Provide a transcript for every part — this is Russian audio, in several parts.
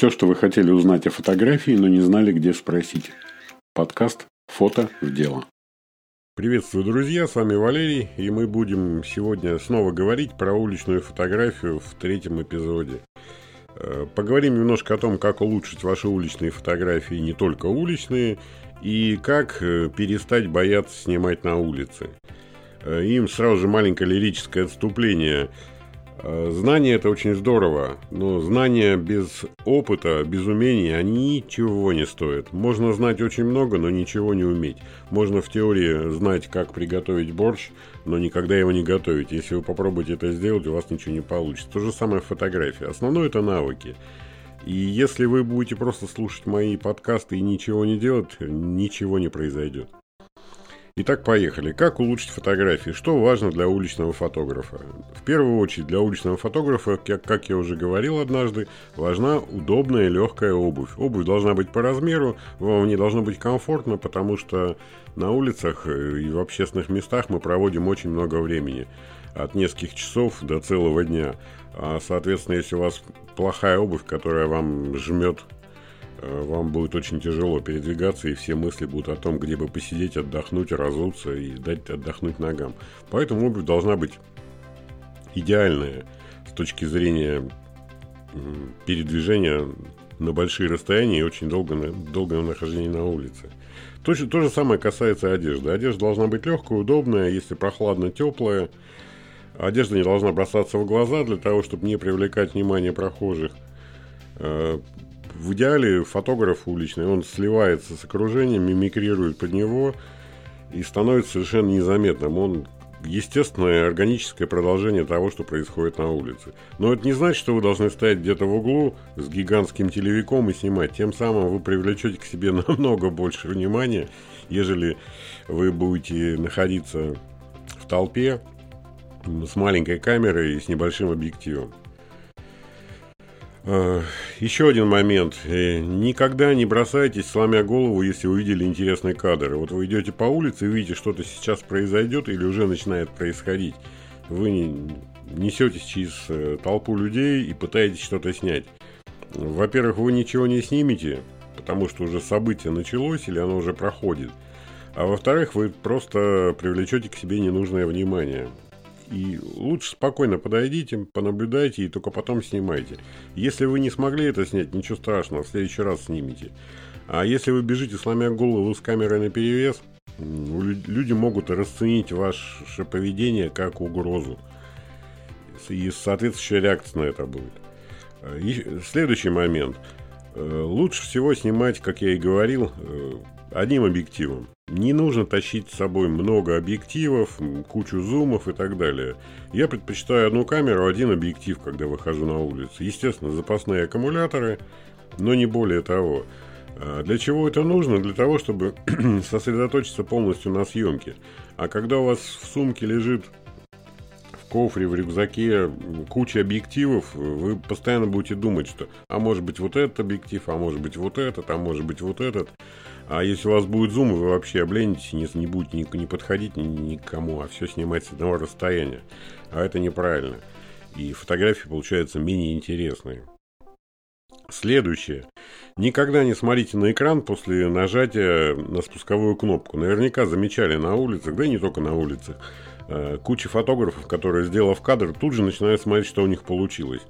Все, что вы хотели узнать о фотографии, но не знали, где спросить. Подкаст «Фото в дело». Приветствую, друзья, с вами Валерий, и мы будем сегодня снова говорить про уличную фотографию в третьем эпизоде. Э, поговорим немножко о том, как улучшить ваши уличные фотографии, не только уличные, и как э, перестать бояться снимать на улице. Э, им сразу же маленькое лирическое отступление – знание это очень здорово, но знания без опыта, без умений, они ничего не стоят. Можно знать очень много, но ничего не уметь. Можно в теории знать, как приготовить борщ, но никогда его не готовить. Если вы попробуете это сделать, у вас ничего не получится. То же самое в фотографии. Основное это навыки. И если вы будете просто слушать мои подкасты и ничего не делать, ничего не произойдет. Итак, поехали. Как улучшить фотографии? Что важно для уличного фотографа? В первую очередь для уличного фотографа, как я уже говорил однажды, важна удобная легкая обувь. Обувь должна быть по размеру, вам не должно быть комфортно, потому что на улицах э, и в общественных местах мы проводим очень много времени. От нескольких часов до целого дня. А, соответственно, если у вас плохая обувь, которая вам жмет вам будет очень тяжело передвигаться, и все мысли будут о том, где бы посидеть, отдохнуть, разуться и дать отдохнуть ногам. Поэтому обувь должна быть идеальная с точки зрения передвижения на большие расстояния и очень долго, долгое нахождение на улице. То, то же самое касается одежды. Одежда должна быть легкая, удобная, если прохладно, теплая. Одежда не должна бросаться в глаза для того, чтобы не привлекать внимание прохожих. В идеале фотограф уличный, он сливается с окружением, мимикрирует под него и становится совершенно незаметным. Он естественное органическое продолжение того, что происходит на улице. Но это не значит, что вы должны стоять где-то в углу с гигантским телевиком и снимать. Тем самым вы привлечете к себе намного больше внимания, ежели вы будете находиться в толпе с маленькой камерой и с небольшим объективом. Э, еще один момент. Э, никогда не бросайтесь, сломя голову, если увидели интересный кадр. Вот вы идете по улице и видите, что-то сейчас произойдет или уже начинает происходить. Вы несетесь через э, толпу людей и пытаетесь что-то снять. Во-первых, вы ничего не снимете, потому что уже событие началось или оно уже проходит. А во-вторых, вы просто привлечете к себе ненужное внимание. И лучше спокойно подойдите, понаблюдайте и только потом снимайте. Если вы не смогли это снять, ничего страшного, в следующий раз снимите. А если вы бежите, сломя голову с камерой на перевес, люди могут расценить ваше поведение как угрозу. И соответствующая реакция на это будет. И следующий момент. Э, лучше всего снимать, как я и говорил, э, одним объективом. Не нужно тащить с собой много объективов, кучу зумов и так далее. Я предпочитаю одну камеру, один объектив, когда выхожу на улицу. Естественно, запасные аккумуляторы, но не более того. А для чего это нужно? Для того, чтобы сосредоточиться полностью на съемке. А когда у вас в сумке лежит в кофре, в рюкзаке куча объективов, вы постоянно будете думать, что а может быть вот этот объектив, а может быть вот этот, а может быть вот этот. А если у вас будет зум, вы вообще обленитесь, не, не будете ни, не подходить ни, никому, а все снимать с одного расстояния. А это неправильно. И фотографии получаются менее интересные. Следующее. Никогда не смотрите на экран после нажатия на спусковую кнопку. Наверняка замечали на улицах, да и не только на улицах, э, куча фотографов, которые, сделав кадр, тут же начинают смотреть, что у них получилось.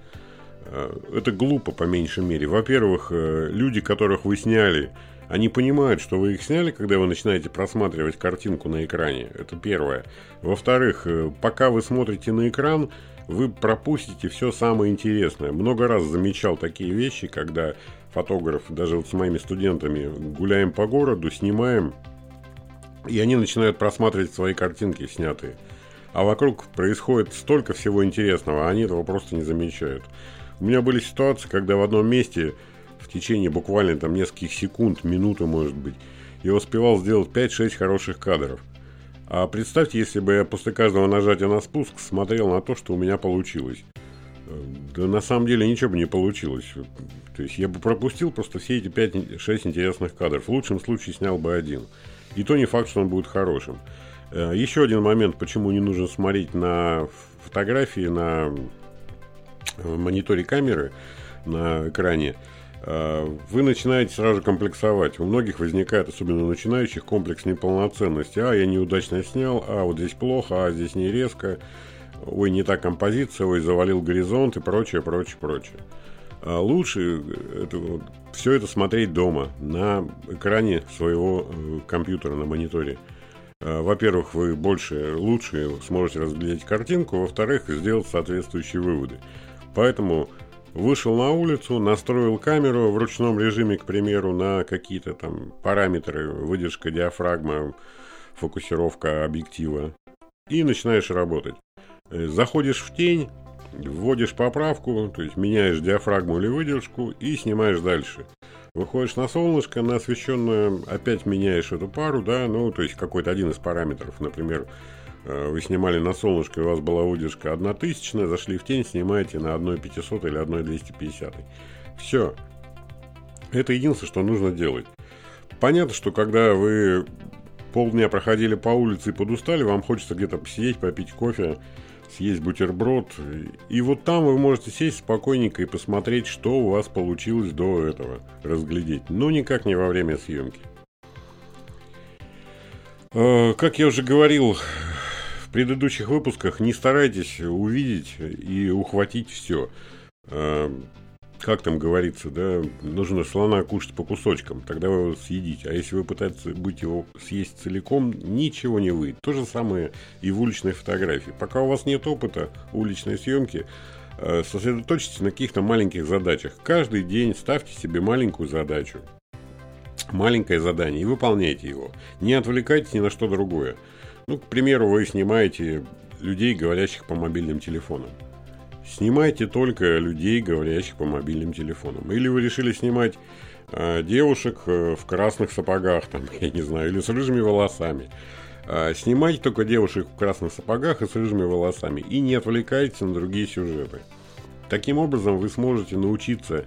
Э, это глупо по меньшей мере. Во-первых, э, люди, которых вы сняли, они понимают, что вы их сняли, когда вы начинаете просматривать картинку на экране. Это первое. Во-вторых, э, пока вы смотрите на экран, вы пропустите все самое интересное. Много раз замечал такие вещи, когда фотограф, даже вот с моими студентами, гуляем по городу, снимаем, и они начинают просматривать свои картинки снятые. А вокруг происходит столько всего интересного, а они этого просто не замечают. У меня были ситуации, когда в одном месте течение буквально там нескольких секунд, минуты может быть, я успевал сделать 5-6 хороших кадров. А представьте, если бы я после каждого нажатия на спуск смотрел на то, что у меня получилось. Да на самом деле ничего бы не получилось. То есть я бы пропустил просто все эти 5-6 интересных кадров. В лучшем случае снял бы один. И то не факт, что он будет хорошим. Э, еще один момент, почему не нужно смотреть на фотографии на мониторе камеры, на экране – э, вы начинаете сразу комплексовать. У многих возникает, особенно у начинающих, комплекс неполноценности. А, я неудачно снял, а, вот здесь плохо, а, здесь не резко, ой, не та композиция, ой, завалил горизонт и прочее, прочее, прочее. А лучше это, все это смотреть дома, на экране своего э, компьютера, на мониторе. Во-первых, вы больше, лучше сможете разглядеть картинку, во-вторых, сделать соответствующие выводы. Поэтому вышел на улицу, настроил камеру в ручном режиме, к примеру, на какие-то там параметры, выдержка диафрагма, фокусировка объектива, и начинаешь работать. Э, заходишь в тень, вводишь поправку, то есть меняешь диафрагму или выдержку и снимаешь дальше. Выходишь на солнышко, на освещенное, опять меняешь эту пару, да, ну, то есть какой-то один из параметров, например, вы снимали на солнышко, у вас была выдержка 1000, зашли в тень, снимаете на 1,500 или 1,250. Все. Это единственное, что нужно делать. Понятно, что когда вы полдня проходили по улице и подустали, вам хочется где-то посидеть, попить кофе, съесть бутерброд. И вот там вы можете сесть спокойненько и посмотреть, что у вас получилось до этого разглядеть. Но никак не во время съемки. А, как я уже говорил предыдущих выпусках, не старайтесь увидеть и ухватить все. А, как там говорится, да, нужно слона кушать по кусочкам, тогда вы его съедите. А если вы пытаетесь быть его съесть целиком, ничего не выйдет. То же самое и в уличной фотографии. Пока у вас нет опыта уличной съемки, э, сосредоточьтесь на каких-то маленьких задачах. Каждый день ставьте себе маленькую задачу. Маленькое задание и выполняйте его. Не отвлекайтесь ни на что другое. Ну, к примеру, вы снимаете людей, говорящих по мобильным телефонам. Снимайте только людей, говорящих по мобильным телефонам. Или вы решили снимать э, девушек э, в красных сапогах, там, я не знаю, или с рыжими волосами. Э, снимайте только девушек в красных сапогах и с рыжими волосами. И не отвлекайтесь на другие сюжеты. Таким образом, вы сможете научиться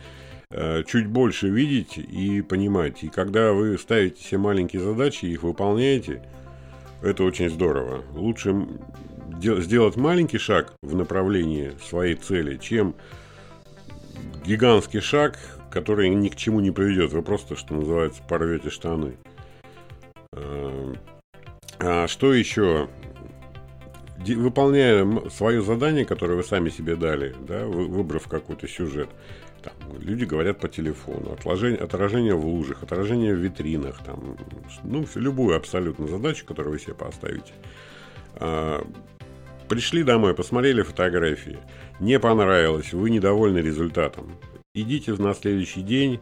э, чуть больше видеть и понимать. И когда вы ставите все маленькие задачи и их выполняете, это очень здорово. Лучше сделать маленький шаг в направлении своей цели, чем гигантский шаг, который ни к чему не приведет. Вы просто, что называется, порвете штаны. А, а что еще? Выполняя свое задание, которое вы сами себе дали, да, выбрав какой-то сюжет, там, люди говорят по телефону, отложение, отражение в лужах, отражение в витринах, там, ну, любую абсолютно задачу, которую вы себе поставите. А, Пришли домой, посмотрели фотографии. Не понравилось, вы недовольны результатом. Идите на следующий день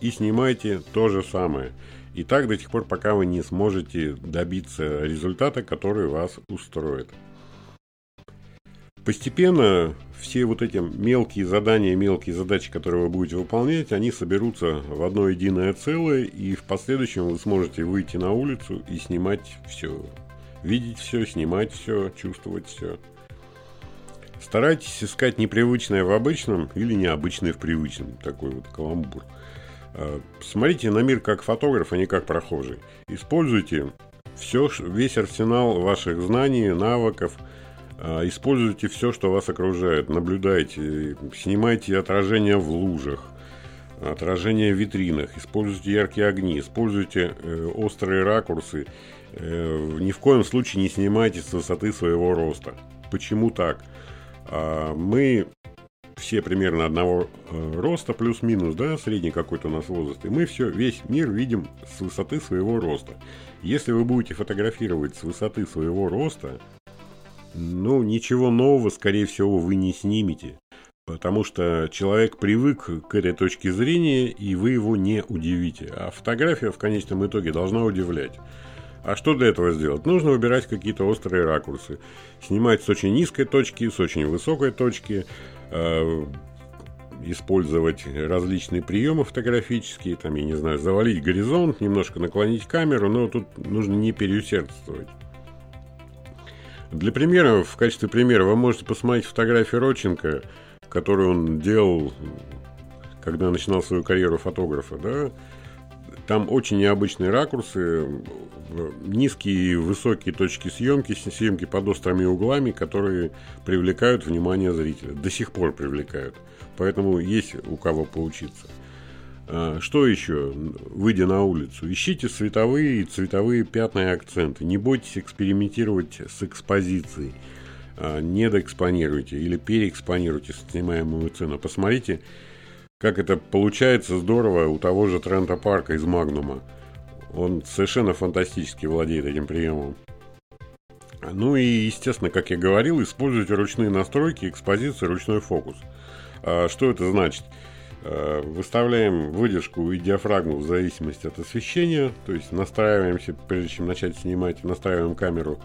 и снимайте то же самое. И так до тех пор, пока вы не сможете добиться результата, который вас устроит. Постепенно все вот эти мелкие задания, мелкие задачи, которые вы будете выполнять, они соберутся в одно единое целое, и в последующем вы сможете выйти на улицу и снимать все видеть все, снимать все, чувствовать все. Старайтесь искать непривычное в обычном или необычное в привычном. Такой вот каламбур. А, смотрите на мир как фотограф, а не как прохожий. Используйте все, весь арсенал ваших знаний, навыков. А, используйте все, что вас окружает. Наблюдайте, снимайте отражения в лужах, отражения в витринах, используйте яркие огни, используйте э, острые ракурсы Э, ни в коем случае не снимайте с высоты своего роста. Почему так? А, мы все примерно одного э, роста, плюс-минус, да, средний какой-то у нас возраст. И мы все, весь мир видим с высоты своего роста. Если вы будете фотографировать с высоты своего роста, ну, ничего нового, скорее всего, вы не снимете. Потому что человек привык к этой точке зрения, и вы его не удивите. А фотография в конечном итоге должна удивлять. А что для этого сделать? Нужно выбирать какие-то острые ракурсы. Снимать с очень низкой точки, с очень высокой точки. Э, использовать различные приемы фотографические. Там, я не знаю, завалить горизонт, немножко наклонить камеру. Но тут нужно не переусердствовать. Для примера, в качестве примера, вы можете посмотреть фотографии Родченко, которую он делал, когда начинал свою карьеру фотографа. Да? Там очень необычные ракурсы, низкие и высокие точки съемки, съемки под острыми углами, которые привлекают внимание зрителя. До сих пор привлекают. Поэтому есть у кого поучиться. А, что еще, выйдя на улицу? Ищите световые и цветовые пятна и акценты. Не бойтесь экспериментировать с экспозицией. А, недоэкспонируйте или переэкспонируйте снимаемую цену. Посмотрите, как это получается здорово у того же Трента Парка из Магнума. Он совершенно фантастически владеет этим приемом. Ну и, естественно, как я говорил, используйте ручные настройки, экспозиции, ручной фокус. А что это значит? А, выставляем выдержку и диафрагму в зависимости от освещения, то есть настраиваемся, прежде чем начать снимать, настраиваем камеру,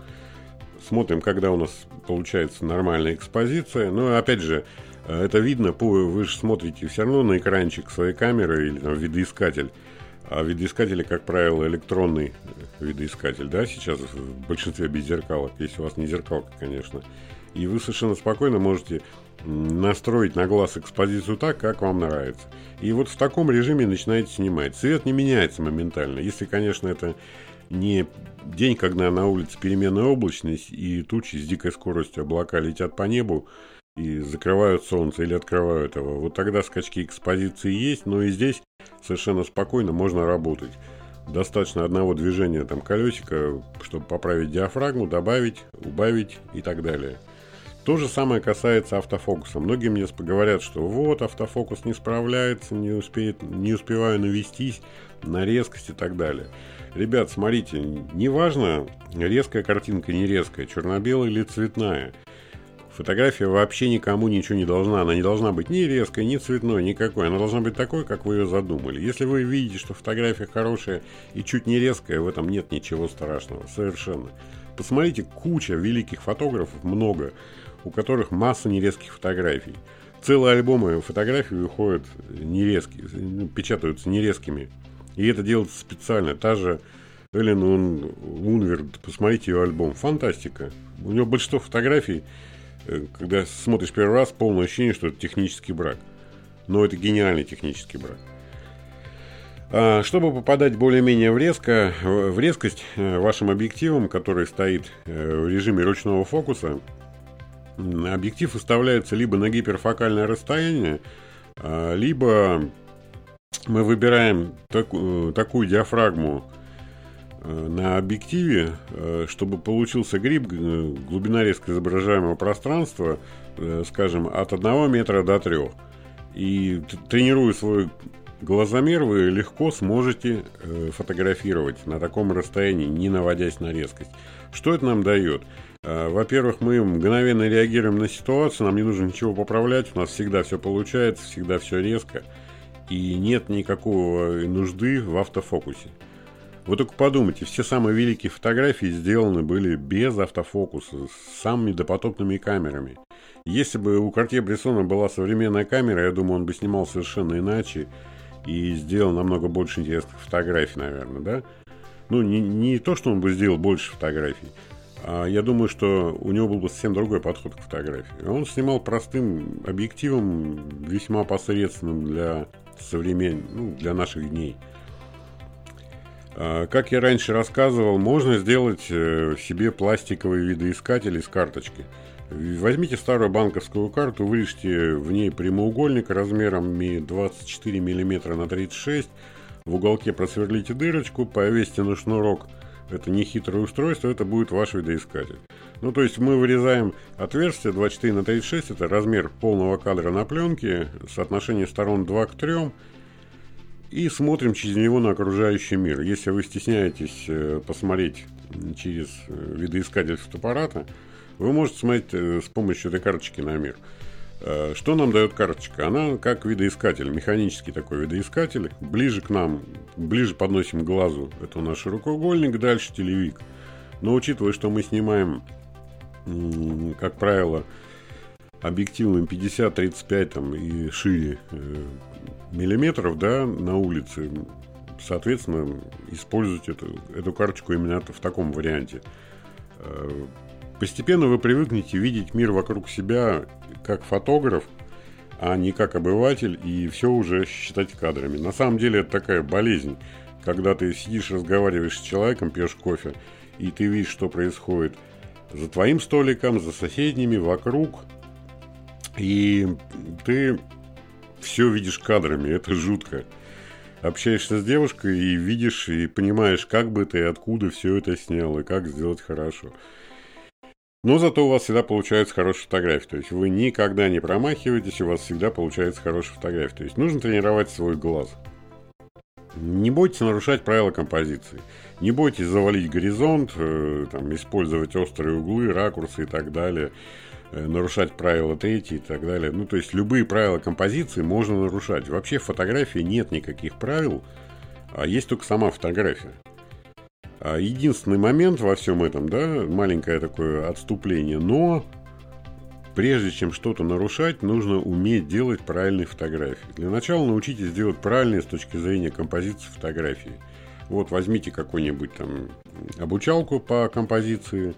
смотрим, когда у нас получается нормальная экспозиция. Но опять же, это видно, вы же смотрите все равно на экранчик своей камеры или там, видоискатель. А видоискатели, как правило, электронный видоискатель, да, сейчас в большинстве без зеркалок, если у вас не зеркалка, конечно. И вы совершенно спокойно можете настроить на глаз экспозицию так, как вам нравится. И вот в таком режиме начинаете снимать. Цвет не меняется моментально. Если, конечно, это не день, когда на улице переменная облачность и тучи с дикой скоростью облака летят по небу и закрывают солнце или открывают его. Вот тогда скачки экспозиции есть, но и здесь совершенно спокойно можно работать. Достаточно одного движения там колесика, чтобы поправить диафрагму, добавить, убавить и так далее. То же самое касается автофокуса. Многие мне говорят, что вот автофокус не справляется, не, успеет, не успеваю навестись на резкость и так далее. Ребят, смотрите, неважно, резкая картинка, не резкая, черно-белая или цветная. Фотография вообще никому ничего не должна. Она не должна быть ни резкой, ни цветной, никакой. Она должна быть такой, как вы ее задумали. Если вы видите, что фотография хорошая и чуть не резкая, в этом нет ничего страшного. Совершенно. Посмотрите, куча великих фотографов, много, у которых масса нерезких фотографий. Целые альбомы фотографий выходят нерезкие, печатаются нерезкими. И это делается специально. Та же Эллен Унверд, посмотрите ее альбом. Фантастика. У нее большинство фотографий, э, когда смотришь первый раз, полное ощущение, что это технический брак. Но это гениальный технический брак. А, чтобы попадать более-менее в, резко, в резкость э, вашим объективом, который стоит э, в режиме ручного фокуса, объектив выставляется либо на гиперфокальное расстояние, а, либо мы выбираем таку, такую диафрагму э, на объективе, э, чтобы получился гриб, э, глубина резко изображаемого пространства, скажем, от 1 метра до 3. И тренируя свой глазомер, вы легко сможете фотографировать на таком расстоянии, не наводясь на резкость. Что это нам дает? Во-первых, мы мгновенно реагируем на ситуацию, нам не нужно ничего поправлять, у нас всегда все получается, всегда все резко – и нет никакого нужды в автофокусе. Вы только подумайте, все самые великие фотографии сделаны были без автофокуса, с самыми допотопными камерами. Если бы у Картье Брессона была современная камера, я думаю, он бы снимал совершенно иначе и сделал намного больше интересных фотографий, наверное, да? Ну, не, не то, что он бы сделал больше фотографий, я думаю, что у него был бы совсем другой подход к фотографии. Он снимал простым объективом, весьма посредственным для современ... ну, для наших дней. А, как я раньше рассказывал, можно сделать э, себе пластиковый видоискатель из карточки. Возьмите старую банковскую карту, вырежьте в ней прямоугольник размером 24 мм на 36 в уголке просверлите дырочку, повесьте на шнурок. Это не хитрое устройство, это будет ваш видоискатель. Ну, то есть мы вырезаем отверстие 24 на 36, это размер полного кадра на пленке, соотношение сторон 2 к 3, и смотрим через него на окружающий мир. Если вы стесняетесь э, посмотреть через э, видоискатель фотоаппарата, вы можете смотреть э, с помощью этой карточки на мир. Что нам дает карточка? Она как видоискатель, механический такой видоискатель. Ближе к нам, ближе подносим к глазу. Это наш рукоугольник, дальше телевик. Но учитывая, что мы снимаем как правило, объективом 50-35 там, и шире э, миллиметров да, на улице, соответственно, использовать эту, эту карточку именно в таком варианте. Э, постепенно вы привыкнете видеть мир вокруг себя как фотограф, а не как обыватель, и все уже считать кадрами. На самом деле это такая болезнь, когда ты сидишь, разговариваешь с человеком, пьешь кофе, и ты видишь, что происходит – за твоим столиком, за соседними, вокруг. И ты все видишь кадрами, это жутко. общаешься с девушкой и видишь, и понимаешь, как бы ты, откуда все это снял, и как сделать хорошо. Но зато у вас всегда получается хорошая фотография. То есть вы никогда не промахиваетесь, у вас всегда получается хорошая фотография. То есть нужно тренировать свой глаз. Не бойтесь нарушать правила композиции. Не бойтесь завалить горизонт, э, там, использовать острые углы, ракурсы и так далее. Э, нарушать правила третьи и так далее. Ну, то есть любые правила композиции можно нарушать. Вообще в фотографии нет никаких правил, а есть только сама фотография. А единственный момент во всем этом, да, маленькое такое отступление, но прежде чем что-то нарушать, нужно уметь делать правильные фотографии. Для начала научитесь делать правильные с точки зрения композиции фотографии. Вот возьмите какую-нибудь там обучалку по композиции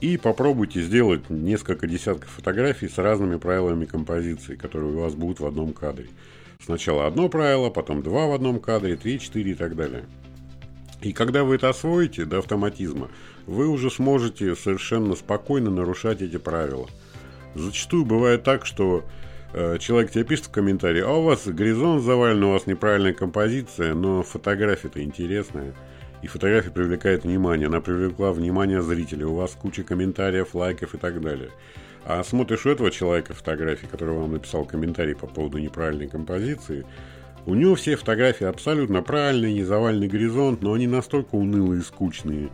и попробуйте сделать несколько десятков фотографий с разными правилами композиции, которые у вас будут в одном кадре. Сначала одно правило, потом два в одном кадре, три, четыре и так далее. И когда вы это освоите до автоматизма, вы уже сможете совершенно спокойно нарушать эти правила. Зачастую бывает так, что э, человек тебе пишет в комментарии, а у вас горизонт завален, у вас неправильная композиция, но фотография-то интересная. И фотография привлекает внимание, она привлекла внимание зрителей, у вас куча комментариев, лайков и так далее. А смотришь у этого человека фотографии, который вам написал комментарий по поводу неправильной композиции – у него все фотографии абсолютно правильные, не заваленный горизонт, но они настолько унылые и скучные,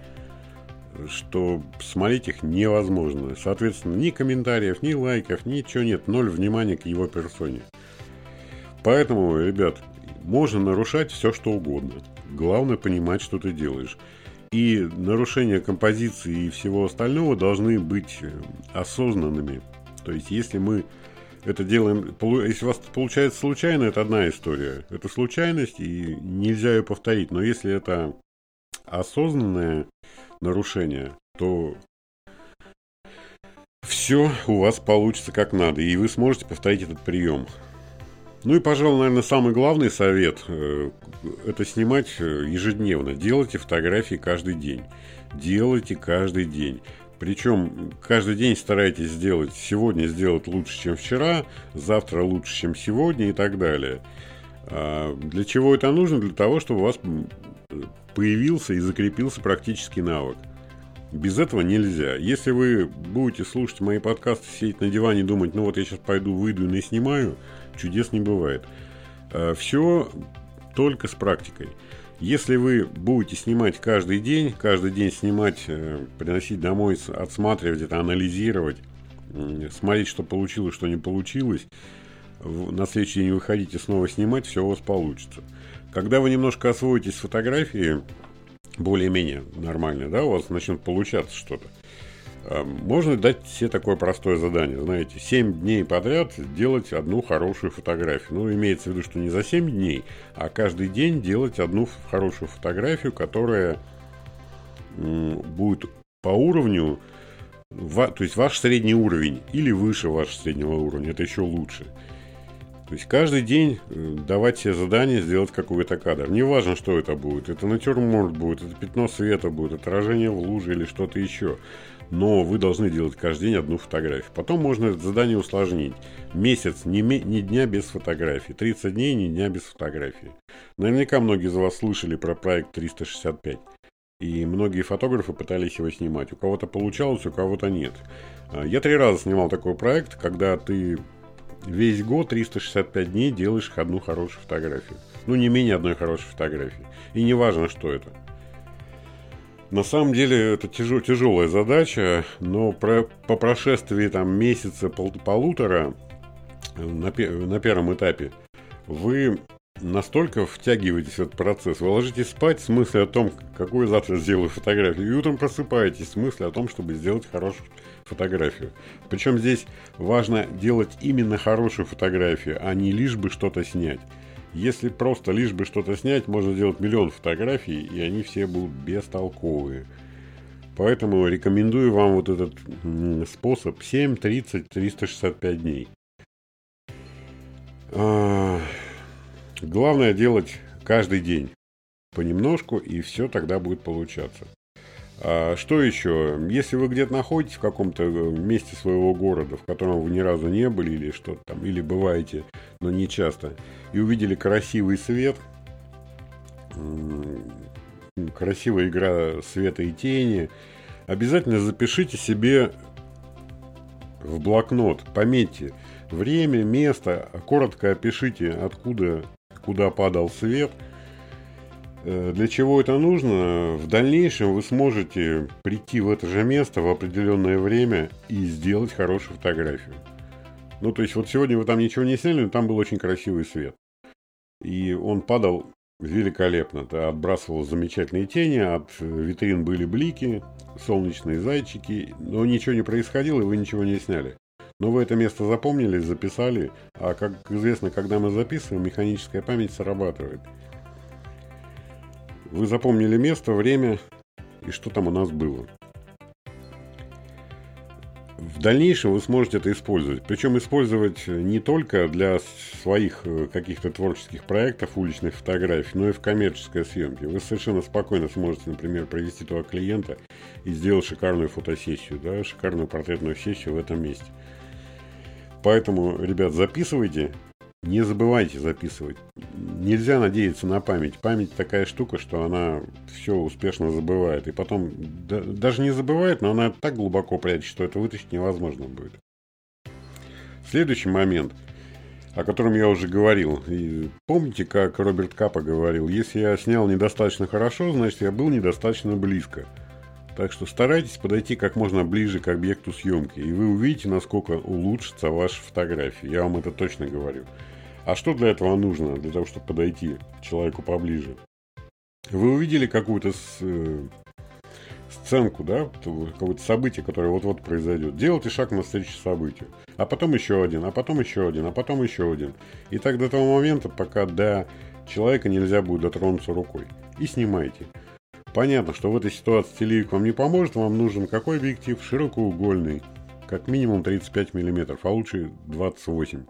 что смотреть их невозможно. Соответственно, ни комментариев, ни лайков, ничего нет, ноль внимания к его персоне. Поэтому, ребят, можно нарушать все, что угодно. Главное понимать, что ты делаешь. И нарушения композиции и всего остального должны быть осознанными. То есть, если мы это делаем, если у вас получается случайно, это одна история. Это случайность, и нельзя ее повторить. Но если это осознанное нарушение, то все у вас получится как надо, и вы сможете повторить этот прием. Ну и, пожалуй, наверное, самый главный совет э, – это снимать э, ежедневно. Делайте фотографии каждый день. Делайте каждый день. Причем каждый день старайтесь сделать, сегодня сделать лучше, чем вчера, завтра лучше, чем сегодня и так далее. А для чего это нужно? Для того, чтобы у вас появился и закрепился практический навык. Без этого нельзя. Если вы будете слушать мои подкасты, сидеть на диване и думать, ну вот я сейчас пойду, выйду и снимаю, чудес не бывает. А Все только с практикой. Если вы будете снимать каждый день, каждый день снимать, э, приносить домой, отсматривать это, анализировать, смотреть, что получилось, что не получилось, на следующий день выходите снова снимать, все у вас получится. Когда вы немножко освоитесь с фотографией, более-менее нормально, да, у вас начнет получаться что-то. Э, можно дать себе такое простое задание, знаете, 7 дней подряд делать одну хорошую фотографию. Ну, имеется в виду, что не за 7 дней, а каждый день делать одну хорошую фотографию, которая будет по уровню, то есть ваш средний уровень или выше вашего среднего уровня, это еще лучше. То есть каждый день э, давать себе задание сделать какой-то кадр. Не важно, что это будет. Это натюрморт будет, это пятно света будет, отражение в луже или что-то еще но вы должны делать каждый день одну фотографию. Потом можно это задание усложнить. Месяц, ни, ни дня без фотографии. 30 дней, ни дня без фотографии. Наверняка многие из вас слышали про проект 365. И многие фотографы пытались его снимать. У кого-то получалось, у кого-то нет. А, я три раза снимал такой проект, когда ты весь год, 365 дней делаешь одну хорошую фотографию. Ну, не менее одной хорошей фотографии. И не важно, что это. На самом деле это тяжел, тяжелая задача, но про, по прошествии там месяца пол, полутора на, на первом этапе вы настолько втягиваетесь в этот процесс, вы ложитесь спать с мыслью о том, какую завтра сделаю фотографию, и утром просыпаетесь с мыслью о том, чтобы сделать хорошую фотографию. Причем здесь важно делать именно хорошую фотографию, а не лишь бы что-то снять. Если просто лишь бы что-то снять, можно сделать миллион фотографий, и они все будут бестолковые. Поэтому рекомендую вам вот этот способ 7, 30, 365 дней. А, главное делать каждый день понемножку, и все тогда будет получаться. А что еще? Если вы где-то находитесь в каком-то э, месте своего города, в котором вы ни разу не были или что-то там, или бываете, но не часто, и увидели красивый свет, красивая игра света и тени. Обязательно запишите себе в блокнот, пометьте время, место, коротко опишите, откуда, куда падал свет. Э, для чего это нужно? В дальнейшем вы сможете прийти в это же место в определенное время и сделать хорошую фотографию. Ну, то есть, вот сегодня вы там ничего не сняли, но там был очень красивый свет. И он падал великолепно. Да, отбрасывал замечательные тени, от витрин были блики, солнечные зайчики, но ничего не происходило, и вы ничего не сняли. Но вы это место запомнили, записали, а как известно, когда мы записываем, механическая память срабатывает. Вы запомнили место, время и что там у нас было. В дальнейшем вы сможете это использовать. Причем использовать не только для своих э, каких-то творческих проектов, уличных фотографий, но и в коммерческой съемке. Вы совершенно спокойно сможете, например, провести туда клиента и сделать шикарную фотосессию, да, шикарную портретную сессию в этом месте. Поэтому, ребят, записывайте, не забывайте записывать. Нельзя надеяться на память. Память такая штука, что она все успешно забывает. И потом да, даже не забывает, но она так глубоко прячет, что это вытащить невозможно будет. Следующий момент, о котором я уже говорил. И помните, как Роберт Капа говорил, если я снял недостаточно хорошо, значит я был недостаточно близко. Так что старайтесь подойти как можно ближе к объекту съемки, и вы увидите, насколько улучшится ваша фотография. Я вам это точно говорю. А что для этого нужно, для того, чтобы подойти человеку поближе? Вы увидели какую-то с, э, сценку, да, какое-то событие, которое вот-вот произойдет. Делайте шаг навстречу событию. А потом еще один, а потом еще один, а потом еще один. И так до того момента, пока до человека нельзя будет дотронуться рукой. И снимайте. Понятно, что в этой ситуации телевик вам не поможет, вам нужен какой объектив? Широкоугольный, как минимум 35 мм, а лучше 28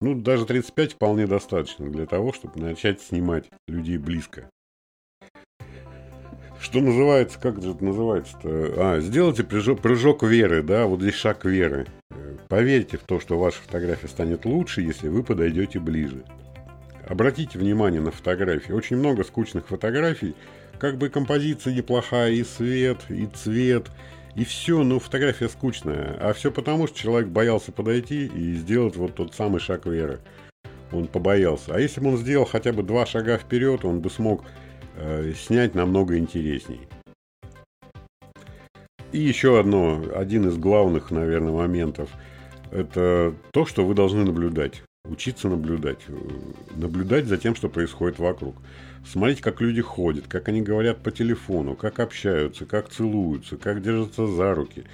ну, даже 35 вполне достаточно для того, чтобы начать снимать людей близко. Что называется, как же это называется-то? А, сделайте прыжок, прыжок веры, да, вот здесь шаг веры. Поверьте в то, что ваша фотография станет лучше, если вы подойдете ближе. Обратите внимание на фотографии. Очень много скучных фотографий. Как бы композиция неплохая, и свет, и цвет, и все, ну фотография скучная. А все потому, что человек боялся подойти и сделать вот тот самый шаг веры. Он побоялся. А если бы он сделал хотя бы два шага вперед, он бы смог э, снять намного интересней. И еще одно, один из главных, наверное, моментов. Это то, что вы должны наблюдать. Учиться наблюдать. Наблюдать за тем, что происходит вокруг. Смотреть, как люди ходят, как они говорят по телефону, как общаются, как целуются, как держатся за руки,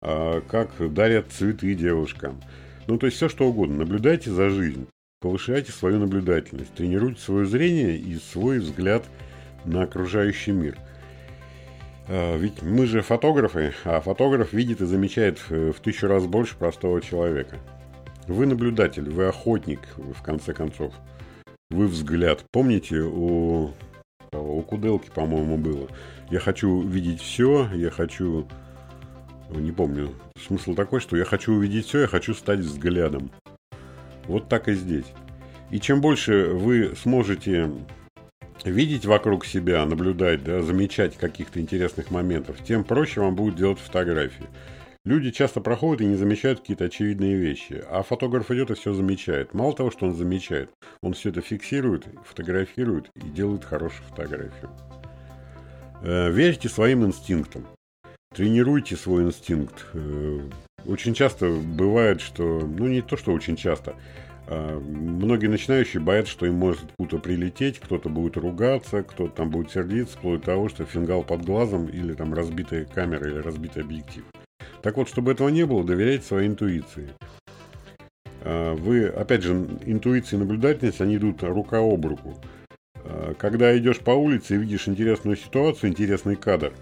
а, как дарят цветы девушкам. Ну, то есть все что угодно. Наблюдайте за жизнь. Повышайте свою наблюдательность, тренируйте свое зрение и свой взгляд на окружающий мир. А, ведь мы же фотографы, а фотограф видит и замечает в тысячу раз больше простого человека. Вы наблюдатель, вы охотник, в конце концов вы взгляд. Помните, у, у Куделки, по-моему, было. Я хочу видеть все, я хочу... Не помню. Смысл такой, что я хочу увидеть все, я хочу стать взглядом. Вот так и здесь. И чем больше вы сможете видеть вокруг себя, наблюдать, да, замечать каких-то интересных моментов, тем проще вам будет делать фотографии. Люди часто проходят и не замечают какие-то очевидные вещи, а фотограф идет и все замечает. Мало того, что он замечает, он все это фиксирует, фотографирует и делает хорошую фотографию. Э, верьте своим инстинктам. Тренируйте свой инстинкт. Э, очень часто бывает, что... Ну, не то, что очень часто. А многие начинающие боятся, что им может откуда прилететь, кто-то будет ругаться, кто-то там будет сердиться, вплоть до того, что фингал под глазом или там разбитая камера или разбитый объектив. Так вот, чтобы этого не было, доверяйте своей интуиции. А, вы, опять же, интуиция и наблюдательность, они идут рука об руку. А, когда идешь по улице и видишь интересную ситуацию, интересный кадр,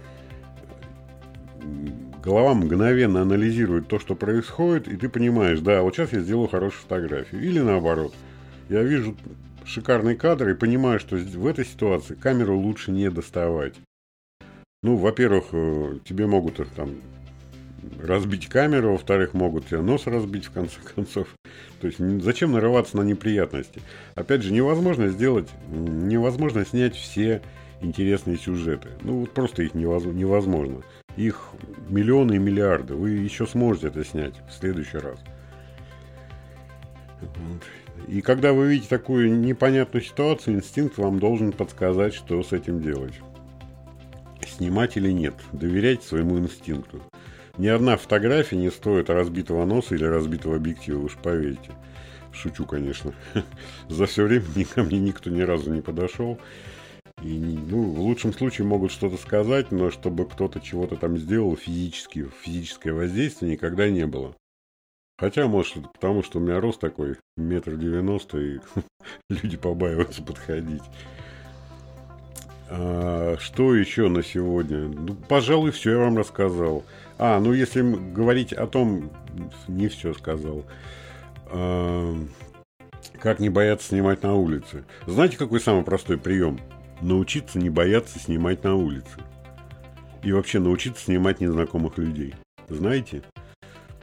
голова мгновенно анализирует то, что происходит, и ты понимаешь, да, вот сейчас я сделаю хорошую фотографию. Или наоборот, я вижу шикарный кадр и понимаю, что в этой ситуации камеру лучше не доставать. Ну, во-первых, э, тебе могут э, там разбить камеру, во-вторых, могут тебе нос разбить, в конце концов. То есть зачем нарываться на неприятности? Опять же, невозможно сделать, невозможно снять все интересные сюжеты. Ну, вот просто их невозможно. Их миллионы и миллиарды. Вы еще сможете это снять в следующий раз. И когда вы видите такую непонятную ситуацию, инстинкт вам должен подсказать, что с этим делать. Снимать или нет. Доверяйте своему инстинкту. Ни одна фотография не стоит разбитого носа или разбитого объектива, уж поверьте. Шучу, конечно. За все время ко мне никто ни разу не подошел. И, ну, в лучшем случае могут что-то сказать, но чтобы кто-то чего-то там сделал физически, физическое воздействие никогда не было. Хотя, может, это потому, что у меня рост такой, метр девяносто, и люди побаиваются подходить. А, что еще на сегодня? Ну, пожалуй, все я вам рассказал. А, ну если говорить о том, не все сказал. А, как не бояться снимать на улице. Знаете, какой самый простой прием? Научиться не бояться снимать на улице. И вообще научиться снимать незнакомых людей. Знаете?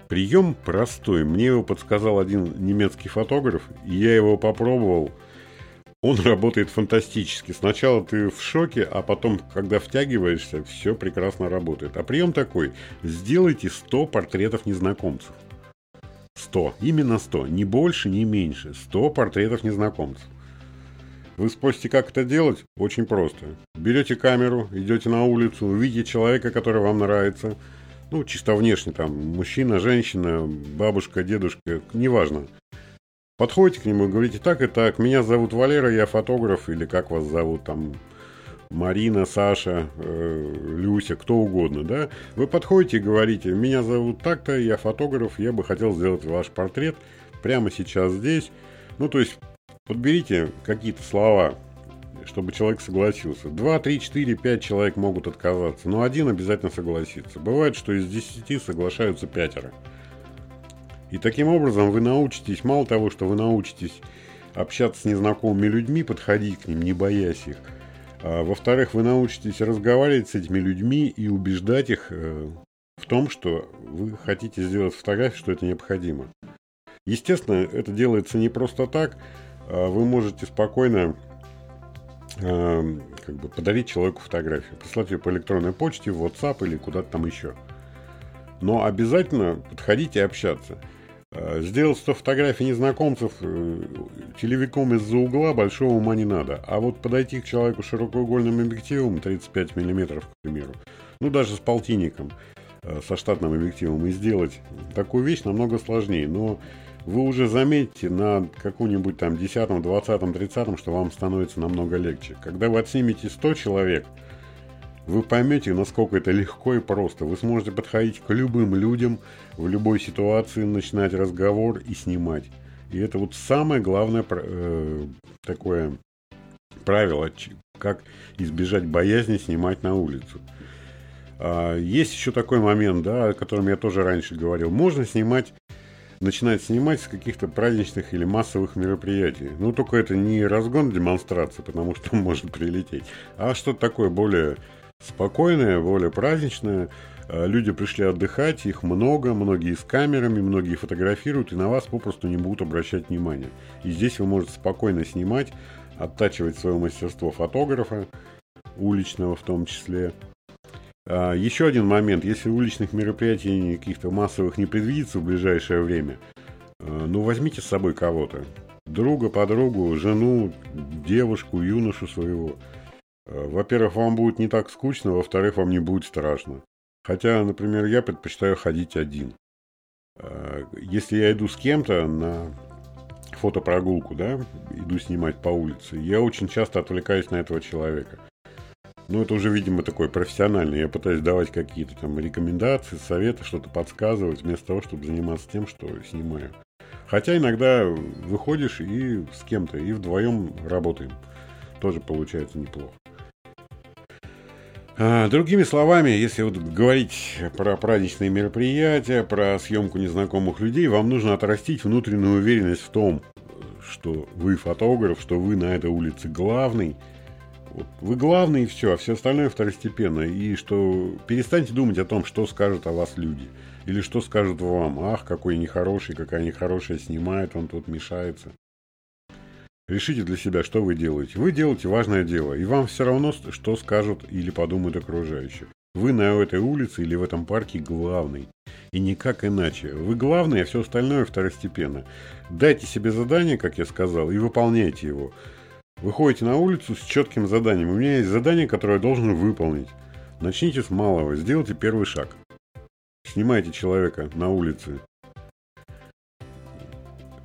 Прием простой. Мне его подсказал один немецкий фотограф, и я его попробовал. Он работает фантастически. Сначала ты в шоке, а потом, когда втягиваешься, все прекрасно работает. А прием такой. Сделайте 100 портретов незнакомцев. 100. Именно 100. Ни больше, ни меньше. 100 портретов незнакомцев. Вы спросите, как это делать? Очень просто. Берете камеру, идете на улицу, увидите человека, который вам нравится. Ну, чисто внешне там, мужчина, женщина, бабушка, дедушка, неважно. Подходите к нему и говорите, так и так, меня зовут Валера, я фотограф, или как вас зовут, там, Марина, Саша, э, Люся, кто угодно, да? Вы подходите и говорите, меня зовут так-то, я фотограф, я бы хотел сделать ваш портрет прямо сейчас здесь. Ну, то есть Подберите какие-то слова, чтобы человек согласился. Два, три, четыре, пять человек могут отказаться, но один обязательно согласится. Бывает, что из десяти соглашаются пятеро. И таким образом вы научитесь, мало того, что вы научитесь общаться с незнакомыми людьми, подходить к ним, не боясь их. А, во-вторых, вы научитесь разговаривать с этими людьми и убеждать их э, в том, что вы хотите сделать фотографию, что это необходимо. Естественно, это делается не просто так. А, вы можете спокойно а, как бы подарить человеку фотографию, прислать ее по электронной почте, в WhatsApp или куда-то там еще. Но обязательно подходите и общаться. А, сделать 100 фотографий незнакомцев э, телевиком из-за угла большого ума не надо. А вот подойти к человеку широкоугольным объективом 35 мм, к примеру, ну даже с полтинником, э, со штатным объективом и сделать такую вещь намного сложнее. Но вы уже заметите на каком-нибудь там 10, 20, 30, что вам становится намного легче. Когда вы отснимете 100 человек, вы поймете, насколько это легко и просто. Вы сможете подходить к любым людям в любой ситуации, начинать разговор и снимать. И это вот самое главное э, такое правило, как избежать боязни снимать на улицу. А, есть еще такой момент, да, о котором я тоже раньше говорил. Можно снимать начинать снимать с каких-то праздничных или массовых мероприятий. Ну, только это не разгон демонстрации, потому что может прилететь, а что-то такое более спокойное, более праздничное. А, люди пришли отдыхать, их много, многие с камерами, многие фотографируют, и на вас попросту не будут обращать внимания. И здесь вы можете спокойно снимать, оттачивать свое мастерство фотографа, уличного в том числе, а, еще один момент. Если уличных мероприятий каких-то массовых не предвидится в ближайшее время, а, ну возьмите с собой кого-то. Друга, подругу, жену, девушку, юношу своего. А, во-первых, вам будет не так скучно, во-вторых, вам не будет страшно. Хотя, например, я предпочитаю ходить один. Если я иду с кем-то на фотопрогулку, да, иду снимать по улице, я очень часто отвлекаюсь на этого человека. Ну, это уже, видимо, такой профессиональный. Я пытаюсь давать какие-то там рекомендации, советы, что-то подсказывать, вместо того, чтобы заниматься тем, что снимаю. Хотя иногда выходишь и с кем-то, и вдвоем работаем. Тоже получается неплохо. А, другими словами, если вот говорить про праздничные мероприятия, про съемку незнакомых людей, вам нужно отрастить внутреннюю уверенность в том, что вы фотограф, что вы на этой улице главный – Вот вы главный и все, а все остальное второстепенно. И что перестаньте думать о том, что скажут о вас люди. Или что скажут вам. Ах, какой нехороший, какая нехорошая снимает, он тут мешается. Решите для себя, что вы делаете. Вы делаете важное дело, и вам все равно, что скажут или подумают окружающие. Вы на этой улице или в этом парке главный. И никак иначе. Вы главный, а все остальное второстепенно. Дайте себе задание, как я сказал, и выполняйте его. Выходите на улицу с четким заданием. У меня есть задание, которое я должен выполнить. Начните с малого, сделайте первый шаг. Снимайте человека на улице,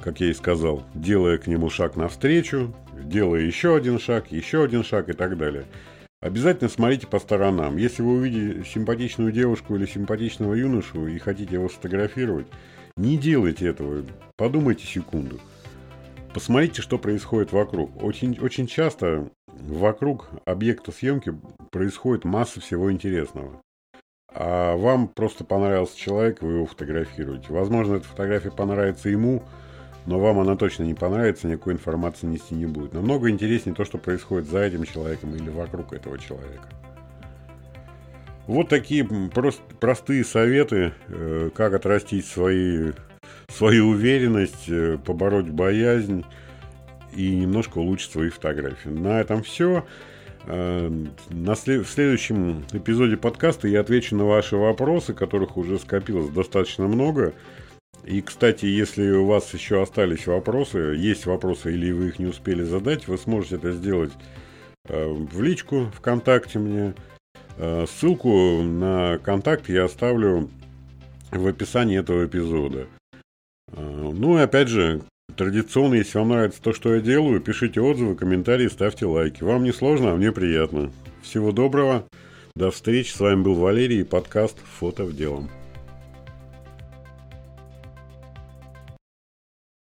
как я и сказал, делая к нему шаг навстречу, делая еще один шаг, еще один шаг и так далее. Обязательно смотрите по сторонам. Если вы увидите симпатичную девушку или симпатичного юношу и хотите его сфотографировать, не делайте этого. Подумайте секунду. Посмотрите, что происходит вокруг. Очень, очень часто вокруг объекта съемки происходит масса всего интересного. А вам просто понравился человек, вы его фотографируете. Возможно, эта фотография понравится ему, но вам она точно не понравится, никакой информации нести не будет. Намного интереснее то, что происходит за этим человеком или вокруг этого человека. Вот такие прост, простые советы, э, как отрастить свои, свою уверенность, э, побороть боязнь и немножко улучшить свои фотографии. На этом все. Э, на след... В следующем эпизоде подкаста я отвечу на ваши вопросы, которых уже скопилось достаточно много. И, кстати, если у вас еще остались вопросы, есть вопросы или вы их не успели задать, вы сможете это сделать э, в личку ВКонтакте мне. Э, ссылку на контакт я оставлю в описании этого эпизода. Э, ну и опять же, традиционно, если вам нравится то, что я делаю, пишите отзывы, комментарии, ставьте лайки. Вам не сложно, а мне приятно. Всего доброго. До встречи. С вами был Валерий и подкаст «Фото в делом».